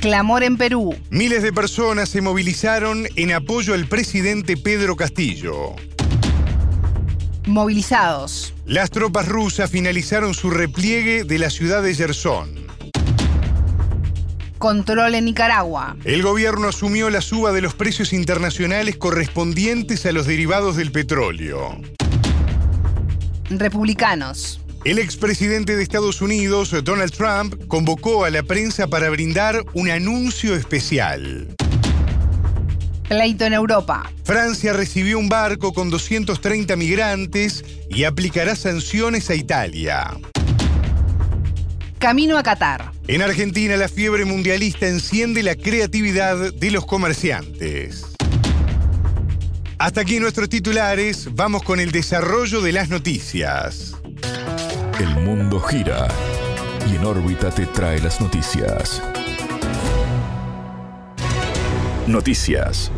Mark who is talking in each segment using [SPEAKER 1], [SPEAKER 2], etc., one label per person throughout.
[SPEAKER 1] Clamor en Perú.
[SPEAKER 2] Miles de personas se movilizaron en apoyo al presidente Pedro Castillo.
[SPEAKER 1] Movilizados.
[SPEAKER 2] Las tropas rusas finalizaron su repliegue de la ciudad de Yersón.
[SPEAKER 1] Control en Nicaragua.
[SPEAKER 2] El gobierno asumió la suba de los precios internacionales correspondientes a los derivados del petróleo.
[SPEAKER 1] Republicanos.
[SPEAKER 2] El expresidente de Estados Unidos, Donald Trump, convocó a la prensa para brindar un anuncio especial.
[SPEAKER 1] Pleito en Europa.
[SPEAKER 2] Francia recibió un barco con 230 migrantes y aplicará sanciones a Italia.
[SPEAKER 1] Camino a Qatar.
[SPEAKER 2] En Argentina la fiebre mundialista enciende la creatividad de los comerciantes. Hasta aquí nuestros titulares, vamos con el desarrollo de las noticias.
[SPEAKER 3] El mundo gira y en órbita te trae las noticias. Noticias.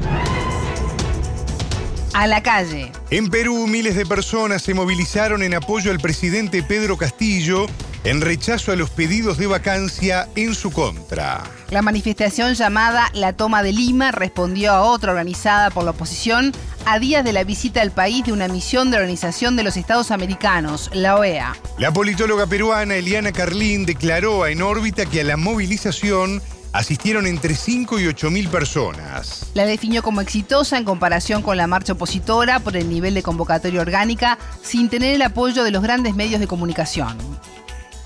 [SPEAKER 1] A la calle.
[SPEAKER 2] En Perú, miles de personas se movilizaron en apoyo al presidente Pedro Castillo en rechazo a los pedidos de vacancia en su contra.
[SPEAKER 1] La manifestación llamada La Toma de Lima respondió a otra organizada por la oposición a días de la visita al país de una misión de Organización de los Estados Americanos, la OEA.
[SPEAKER 2] La politóloga peruana Eliana Carlín declaró a En órbita que a la movilización asistieron entre 5 y 8 mil personas.
[SPEAKER 1] La definió como exitosa en comparación con la marcha opositora por el nivel de convocatoria orgánica, sin tener el apoyo de los grandes medios de comunicación.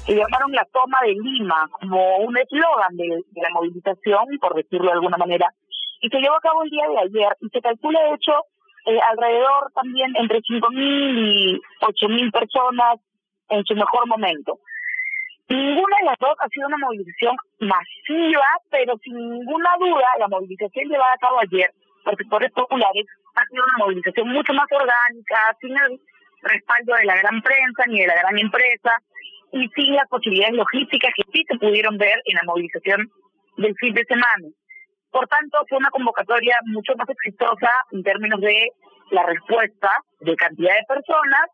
[SPEAKER 4] Se llamaron la toma de Lima como un eslogan de, la movilización, por decirlo de alguna manera, y se llevó a cabo el día de ayer y se calcula de hecho eh, alrededor también entre 5.000 y 8.000 personas en su mejor momento. Ninguna de las dos ha sido una movilización masiva, pero sin ninguna duda la movilización llevada a cabo ayer por sectores populares ha sido una movilización mucho más orgánica, sin el respaldo de la gran prensa ni de la gran empresa y sin las posibilidades logísticas que sí se pudieron ver en la movilización del fin de semana. Por tanto, fue una convocatoria mucho más exitosa en términos de la respuesta de cantidad de personas,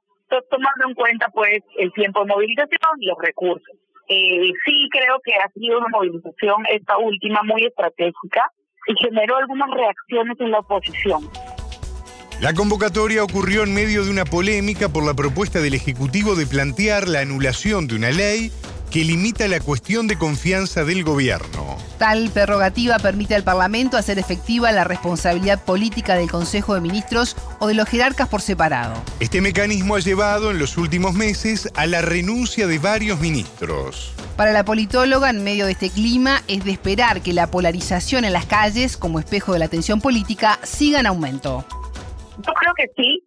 [SPEAKER 4] tomando en cuenta pues el tiempo de movilización y los recursos. Eh, sí creo que ha sido una movilización esta última muy estratégica y generó algunas reacciones en la oposición.
[SPEAKER 2] La convocatoria ocurrió en medio de una polémica por la propuesta del Ejecutivo de plantear la anulación de una ley que limita la cuestión de confianza del gobierno.
[SPEAKER 1] Tal prerrogativa permite al Parlamento hacer efectiva la responsabilidad política del Consejo de Ministros o de los jerarcas por separado.
[SPEAKER 2] Este mecanismo ha llevado en los últimos meses a la renuncia de varios ministros.
[SPEAKER 1] Para la politóloga, en medio de este clima, es de esperar que la polarización en las calles, como espejo de la tensión política, siga en aumento.
[SPEAKER 4] Yo creo que sí.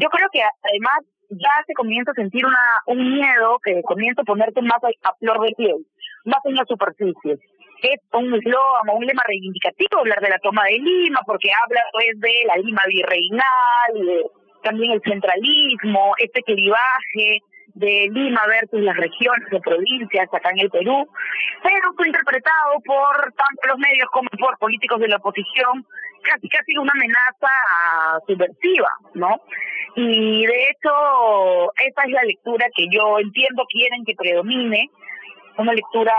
[SPEAKER 4] Yo creo que además ya se comienza a sentir una, un miedo que comienza a ponerse más a, flor de piel, más en la superficie. Es un eslogan o un lema reivindicativo hablar de la toma de Lima, porque habla pues de la Lima virreinal, de, también el centralismo, este clivaje de Lima versus las regiones o provincias acá en el Perú, pero fue interpretado por tanto los medios como por políticos de la oposición casi casi una amenaza subversiva, ¿no? Y de hecho, esa es la lectura que yo entiendo quieren que predomine, una lectura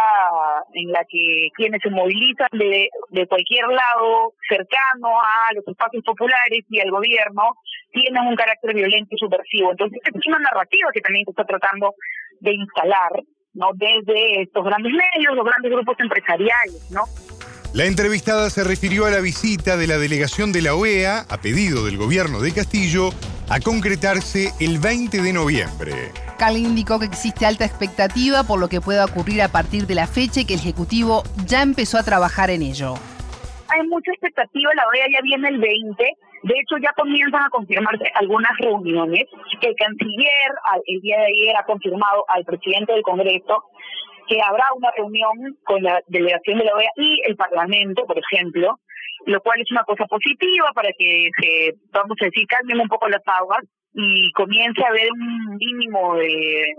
[SPEAKER 4] en la que quienes se movilizan de, de cualquier lado cercano a los espacios populares y al gobierno tienen un carácter violento y subversivo. Entonces, es una narrativa que también se está tratando de instalar, ¿no? Desde estos grandes medios, los grandes grupos empresariales, ¿no?
[SPEAKER 2] La entrevistada se refirió a la visita de la delegación de la OEA, a pedido del gobierno de Castillo, a concretarse el 20 de noviembre.
[SPEAKER 1] Cal indicó que existe alta expectativa por lo que pueda ocurrir a partir de la fecha y que el Ejecutivo ya empezó a trabajar en ello.
[SPEAKER 4] Hay mucha expectativa, la OEA ya viene el 20, de hecho ya comienzan a confirmarse algunas reuniones. El canciller el día de ayer ha confirmado al presidente del Congreso que habrá una reunión con la delegación de la OEA y el Parlamento, por ejemplo, lo cual es una cosa positiva para que se, vamos a decir, calmen un poco las aguas y comience a haber un mínimo de,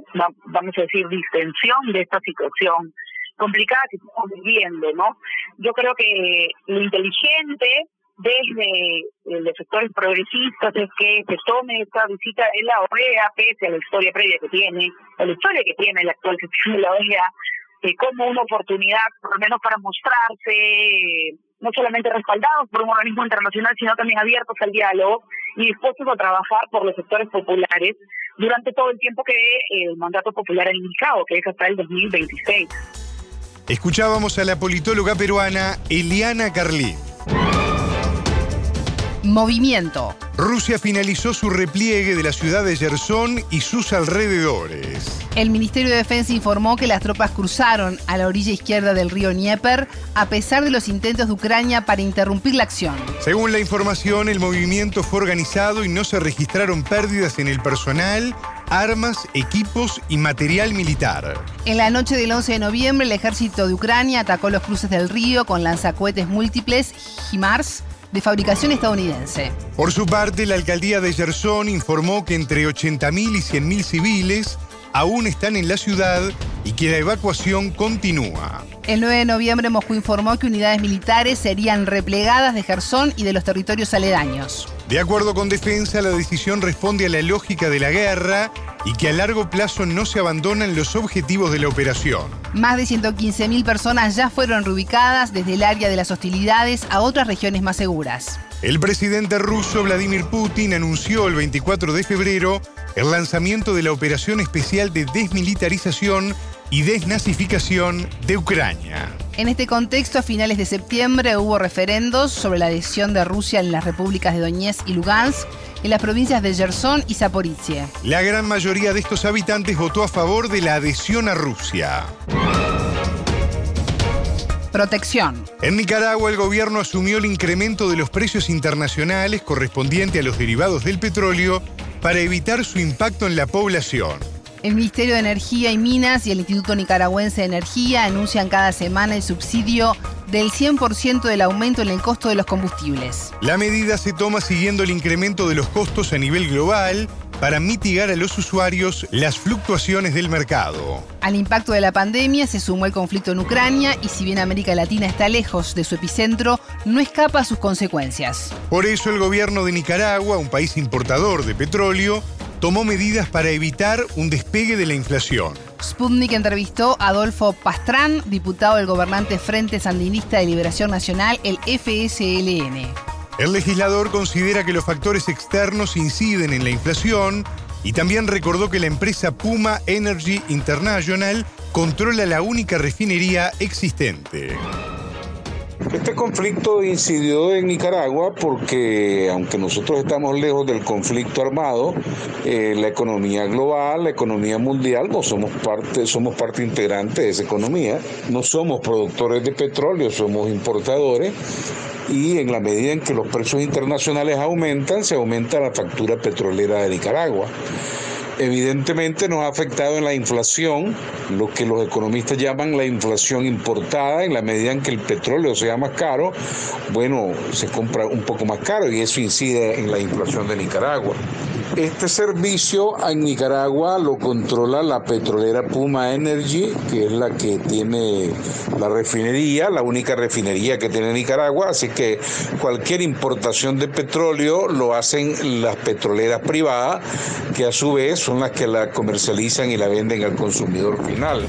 [SPEAKER 4] vamos a decir, distensión de esta situación complicada que estamos viviendo, ¿no? Yo creo que lo inteligente desde los sectores progresistas es que se tome esta visita en la OEA, pese a la historia previa que tiene, a la historia que tiene la actual gestión de la OEA, eh, como una oportunidad, por lo menos para mostrarse no solamente respaldados por un organismo internacional, sino también abiertos al diálogo y dispuestos a trabajar por los sectores populares durante todo el tiempo que el mandato popular ha indicado, que es hasta el 2026.
[SPEAKER 2] Escuchábamos a la politóloga peruana Eliana Carlín.
[SPEAKER 1] Movimiento.
[SPEAKER 2] Rusia finalizó su repliegue de la ciudad de Gerson y sus alrededores.
[SPEAKER 1] El Ministerio de Defensa informó que las tropas cruzaron a la orilla izquierda del río Dnieper a pesar de los intentos de Ucrania para interrumpir la acción.
[SPEAKER 2] Según la información, el movimiento fue organizado y no se registraron pérdidas en el personal, armas, equipos y material militar.
[SPEAKER 1] En la noche del 11 de noviembre, el ejército de Ucrania atacó los cruces del río con lanzacohetes múltiples HIMARS de fabricación estadounidense.
[SPEAKER 2] Por su parte, la alcaldía de Gerson informó que entre 80.000 y 100.000 civiles aún están en la ciudad y que la evacuación continúa.
[SPEAKER 1] El 9 de noviembre Moscú informó que unidades militares serían replegadas de Gerson y de los territorios aledaños.
[SPEAKER 2] De acuerdo con Defensa, la decisión responde a la lógica de la guerra y que a largo plazo no se abandonan los objetivos de la operación.
[SPEAKER 1] Más de 115.000 personas ya fueron reubicadas desde el área de las hostilidades a otras regiones más seguras.
[SPEAKER 2] El presidente ruso Vladimir Putin anunció el 24 de febrero el lanzamiento de la operación especial de desmilitarización y desnazificación de Ucrania.
[SPEAKER 1] En este contexto, a finales de septiembre hubo referendos sobre la adhesión de Rusia en las repúblicas de Donetsk y Lugansk, en las provincias de Gerson y Zaporizhia.
[SPEAKER 2] La gran mayoría de estos habitantes votó a favor de la adhesión a Rusia.
[SPEAKER 1] Protección.
[SPEAKER 2] En Nicaragua el gobierno asumió el incremento de los precios internacionales correspondiente a los derivados del petróleo para evitar su impacto en la población.
[SPEAKER 1] El Ministerio de Energía y Minas y el Instituto Nicaragüense de Energía anuncian cada semana el subsidio del 100% del aumento en el costo de los combustibles.
[SPEAKER 2] La medida se toma siguiendo el incremento de los costos a nivel global para mitigar a los usuarios las fluctuaciones del mercado.
[SPEAKER 1] Al impacto de la pandemia se sumó el conflicto en Ucrania y si bien América Latina está lejos de su epicentro, no escapa a sus consecuencias.
[SPEAKER 2] Por eso el gobierno de Nicaragua, un país importador de petróleo, tomó medidas para evitar un despegue de la inflación.
[SPEAKER 1] Sputnik entrevistó a Adolfo Pastrán, diputado del gobernante Frente Sandinista de Liberación Nacional, el FSLN.
[SPEAKER 2] El legislador considera que los factores externos inciden en la inflación y también recordó que la empresa Puma Energy International controla la única refinería existente.
[SPEAKER 5] Este conflicto incidió en Nicaragua porque, aunque nosotros estamos lejos del conflicto armado, eh, la economía global, la economía mundial, somos parte, somos parte integrante de esa economía. No somos productores de petróleo, somos importadores y en la medida en que los precios internacionales aumentan, se aumenta la factura petrolera de Nicaragua evidentemente nos ha afectado en la inflación, lo que los economistas llaman la inflación importada, en la medida en que el petróleo sea más caro, bueno, se compra un poco más caro y eso incide en la inflación de Nicaragua. Este servicio en Nicaragua lo controla la petrolera Puma Energy, que es la que tiene la refinería, la única refinería que tiene Nicaragua, así que cualquier importación de petróleo lo hacen las petroleras privadas, que a su vez son las que la comercializan y la venden al consumidor final.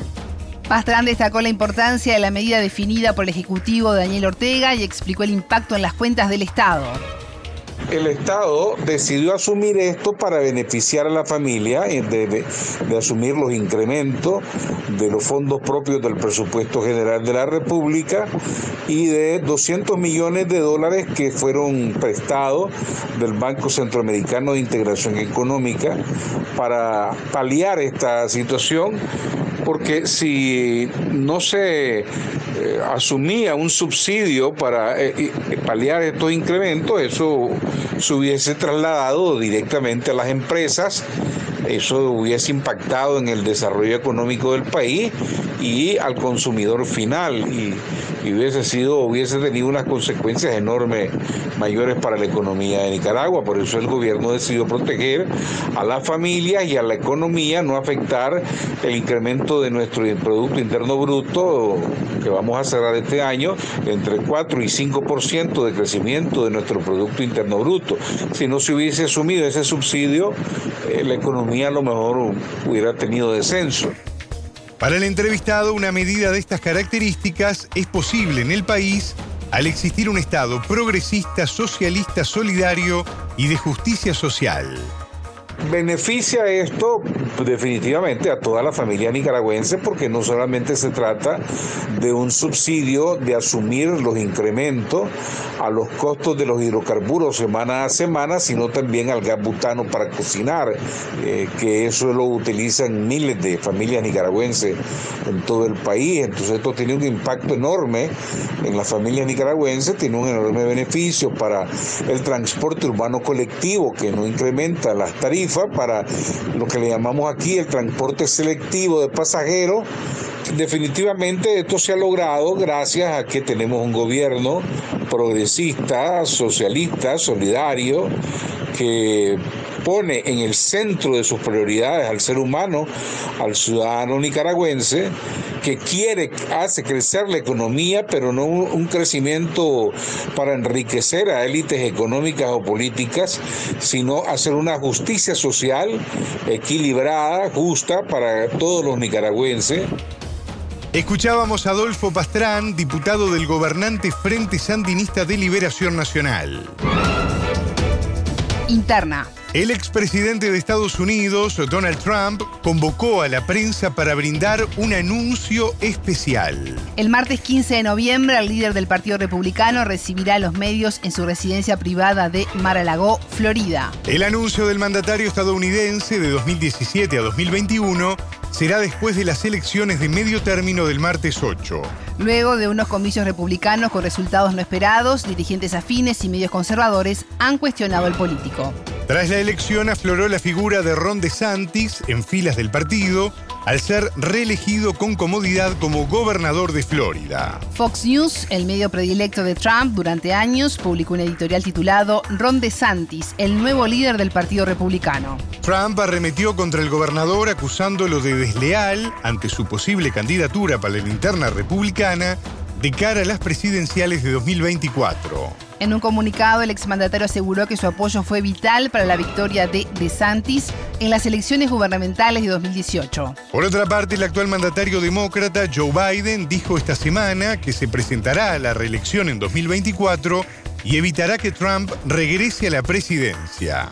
[SPEAKER 1] Pastrán destacó la importancia de la medida definida por el Ejecutivo Daniel Ortega y explicó el impacto en las cuentas del Estado
[SPEAKER 5] el Estado decidió asumir esto para beneficiar a la familia, eh, de, asumir los incrementos de los fondos propios del presupuesto general de la República y de 200 millones de dólares que fueron prestados del Banco Centroamericano de Integración Económica para paliar esta situación porque si no se eh, asumía un subsidio para eh, paliar estos incrementos, eso se hubiese trasladado directamente a las empresas eso hubiese impactado en el desarrollo económico del país y al consumidor final. Y, hubiese sido, hubiese tenido unas consecuencias enormes mayores para la economía de Nicaragua. Por eso el gobierno decidió proteger a las familias y a la economía, no afectar el incremento de nuestro Producto Interno Bruto que vamos a cerrar este año entre 4 y 5% de crecimiento de nuestro Producto Interno Bruto. Si no se hubiese asumido ese subsidio, eh, la economía a lo mejor hubiera tenido descenso.
[SPEAKER 2] Para el entrevistado, una medida de estas características es posible en el país al existir un Estado progresista, socialista, solidario y de justicia social.
[SPEAKER 5] Beneficia esto definitivamente a toda la familia nicaragüense porque no solamente se trata de un subsidio de asumir los incrementos a los costos de los hidrocarburos semana a semana, sino también al gas butano para cocinar, eh, que eso lo utilizan miles de familias nicaragüenses en todo el país. Entonces esto tiene un impacto enorme en las familias nicaragüenses, tiene un enorme beneficio para el transporte urbano colectivo que no incrementa las tarifas para lo que le llamamos aquí el transporte selectivo de pasajeros. Definitivamente esto se ha logrado gracias a que tenemos un gobierno progresista, socialista, solidario, que pone en el centro de sus prioridades al ser humano, al ciudadano nicaragüense, que quiere, hace crecer la economía, pero no un crecimiento para enriquecer a élites económicas o políticas, sino hacer una justicia social equilibrada, justa para todos los nicaragüenses.
[SPEAKER 2] Escuchábamos a Adolfo Pastrán, diputado del gobernante Frente Sandinista de Liberación Nacional.
[SPEAKER 1] Interna.
[SPEAKER 2] El expresidente de Estados Unidos, Donald Trump, convocó a la prensa para brindar un anuncio especial.
[SPEAKER 1] El martes 15 de noviembre, el líder del Partido Republicano recibirá a los medios en su residencia privada de Mar-a-Lago, Florida.
[SPEAKER 2] El anuncio del mandatario estadounidense de 2017 a 2021 será después de las elecciones de medio término del martes 8.
[SPEAKER 1] Luego de unos comicios republicanos con resultados no esperados, dirigentes afines y medios conservadores han cuestionado al político.
[SPEAKER 2] Tras la elección afloró la figura de Ron DeSantis en filas del partido, al ser reelegido con comodidad como gobernador de Florida.
[SPEAKER 1] Fox News, el medio predilecto de Trump durante años, publicó un editorial titulado Ron DeSantis, el nuevo líder del Partido Republicano.
[SPEAKER 2] Trump arremetió contra el gobernador acusándolo de desleal ante su posible candidatura para la interna republicana de cara a las presidenciales de 2024.
[SPEAKER 1] En un comunicado, el exmandatario aseguró que su apoyo fue vital para la victoria de DeSantis en las elecciones gubernamentales de 2018.
[SPEAKER 2] Por otra parte, el actual mandatario demócrata Joe Biden dijo esta semana que se presentará a la reelección en 2024 y evitará que Trump regrese a la presidencia.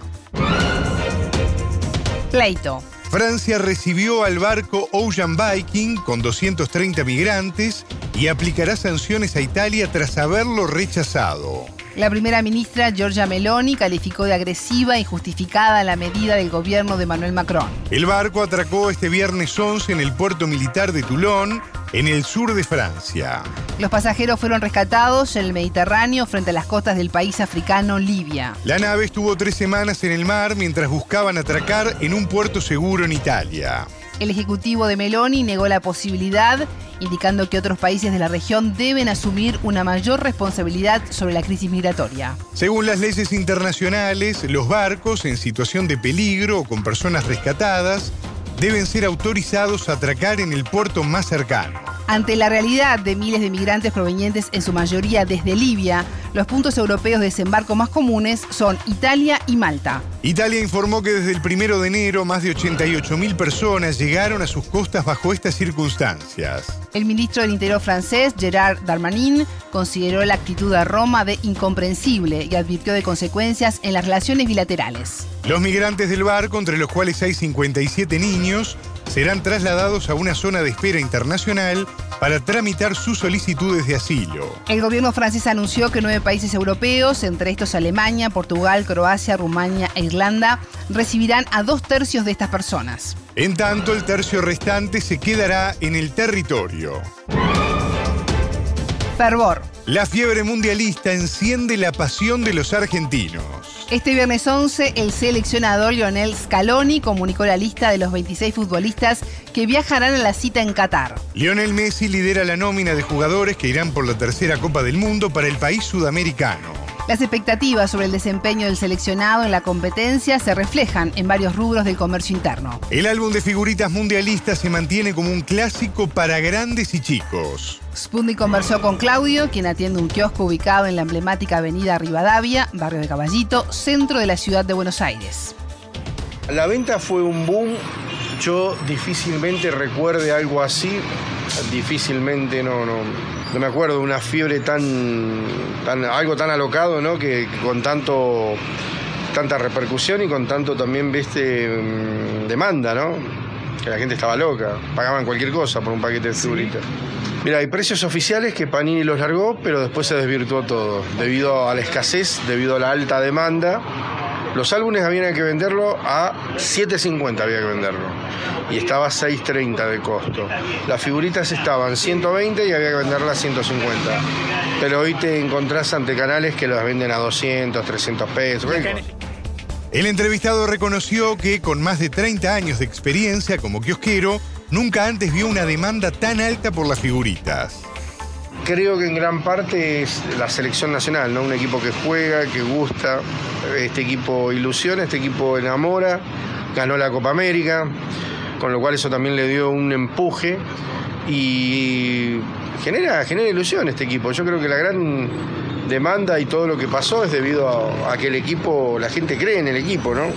[SPEAKER 1] Pleito.
[SPEAKER 2] Francia recibió al barco Ocean Viking con 230 migrantes y aplicará sanciones a Italia tras haberlo rechazado.
[SPEAKER 1] La primera ministra Giorgia Meloni calificó de agresiva e injustificada la medida del gobierno de Manuel Macron.
[SPEAKER 2] El barco atracó este viernes 11 en el puerto militar de Toulon, en el sur de Francia.
[SPEAKER 1] Los pasajeros fueron rescatados en el Mediterráneo frente a las costas del país africano Libia.
[SPEAKER 2] La nave estuvo tres semanas en el mar mientras buscaban atracar en un puerto seguro en Italia.
[SPEAKER 1] El ejecutivo de Meloni negó la posibilidad, indicando que otros países de la región deben asumir una mayor responsabilidad sobre la crisis migratoria.
[SPEAKER 2] Según las leyes internacionales, los barcos en situación de peligro o con personas rescatadas deben ser autorizados a atracar en el puerto más cercano.
[SPEAKER 1] Ante la realidad de miles de migrantes provenientes en su mayoría desde Libia, los puntos europeos de desembarco más comunes son Italia y Malta.
[SPEAKER 2] Italia informó que desde el primero de enero más de 88.000 personas llegaron a sus costas bajo estas circunstancias.
[SPEAKER 1] El ministro del Interior francés, Gerard Darmanin, consideró la actitud de Roma de incomprensible y advirtió de consecuencias en las relaciones bilaterales.
[SPEAKER 2] Los migrantes del barco, entre los cuales hay 57 niños, serán trasladados a una zona de espera internacional para tramitar sus solicitudes de asilo.
[SPEAKER 1] El gobierno francés anunció que nueve países europeos, entre estos Alemania, Portugal, Croacia, Rumania e Irlanda, recibirán a dos tercios de estas personas.
[SPEAKER 2] En tanto, el tercio restante se quedará en el territorio.
[SPEAKER 1] Fervor.
[SPEAKER 2] La fiebre mundialista enciende la pasión de los argentinos.
[SPEAKER 1] Este viernes 11, el seleccionador Lionel Scaloni comunicó la lista de los 26 futbolistas que viajarán a la cita en Qatar.
[SPEAKER 2] Lionel Messi lidera la nómina de jugadores que irán por la tercera Copa del Mundo para el país sudamericano.
[SPEAKER 1] Las expectativas sobre el desempeño del seleccionado en la competencia se reflejan en varios rubros del comercio interno.
[SPEAKER 2] El álbum de figuritas mundialistas se mantiene como un clásico para grandes y chicos.
[SPEAKER 1] Spundi conversó con Claudio, quien atiende un kiosco ubicado en la emblemática avenida Rivadavia, barrio de Caballito, centro de la ciudad de Buenos Aires.
[SPEAKER 6] La venta fue un boom. Yo difícilmente recuerde algo así. Difícilmente no, no, no me acuerdo de una fiebre tan, tan algo tan alocado, ¿no? Que, que con tanto tanta repercusión y con tanto también viste mm, demanda, ¿no? Que la gente estaba loca, pagaban cualquier cosa por un paquete de figuritas. Mira, hay precios oficiales que Panini los largó, pero después se desvirtuó todo, debido a la escasez, debido a la alta demanda. Los álbumes habían que venderlo a 7.50 había que venderlo y estaba 6.30 de costo. Las figuritas estaban 120 y había que venderlas a 150. Pero hoy te encontrás ante canales que las venden a 200, 300 pesos.
[SPEAKER 2] El entrevistado reconoció que con más de 30 años de experiencia como kiosquero, nunca antes vio una demanda tan alta por las figuritas.
[SPEAKER 6] Creo que en gran parte es la selección nacional, ¿no? Un equipo que juega, que gusta, este equipo ilusiona, este equipo enamora, ganó la Copa América, con lo cual eso también le dio un empuje y genera, genera ilusión este equipo. Yo creo que la gran demanda y todo lo que pasó es debido a, a que el equipo, la gente cree en el equipo, ¿no?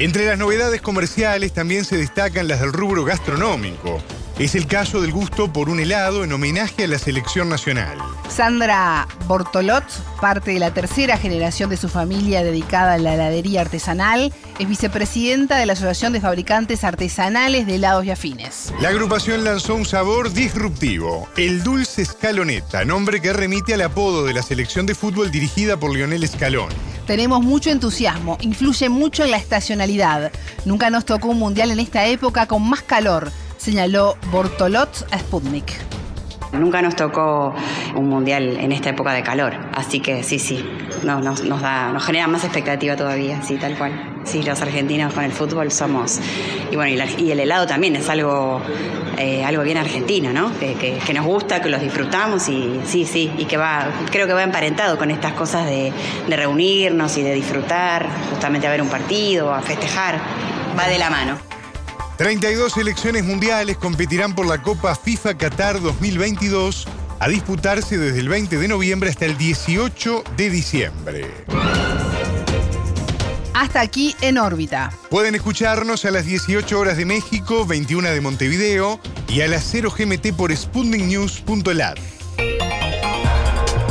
[SPEAKER 2] Entre las novedades comerciales también se destacan las del rubro gastronómico. Es el caso del gusto por un helado en homenaje a la selección nacional.
[SPEAKER 1] Sandra Bortolot, parte de la tercera generación de su familia dedicada a la heladería artesanal, es vicepresidenta de la Asociación de Fabricantes Artesanales de Helados y Afines.
[SPEAKER 2] La agrupación lanzó un sabor disruptivo, el dulce escaloneta, nombre que remite al apodo de la selección de fútbol dirigida por Lionel Scaloni.
[SPEAKER 1] Tenemos mucho entusiasmo, influye mucho en la estacionalidad. Nunca nos tocó un mundial en esta época con más calor, señaló Bortolot a Sputnik.
[SPEAKER 7] Nunca nos tocó un mundial en esta época de calor, así que sí, sí, no, nos, nos, da, nos genera más expectativa todavía, sí, tal cual. Sí, los argentinos con el fútbol somos. Y bueno, y, la, el helado también es algo, eh, algo bien argentino, ¿no? Que, que, que, nos gusta, que los disfrutamos y sí, sí, y que va, creo que va emparentado con estas cosas de, de reunirnos y de disfrutar, justamente a ver un partido, a festejar, va de la mano.
[SPEAKER 2] 32 selecciones mundiales competirán por la Copa FIFA Qatar 2022 a disputarse desde el 20 de noviembre hasta el 18 de diciembre.
[SPEAKER 1] Hasta aquí en órbita.
[SPEAKER 2] Pueden escucharnos a las 18 horas de México, 21 de Montevideo y a las 0 GMT por sputniknews.lat.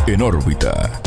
[SPEAKER 3] En órbita.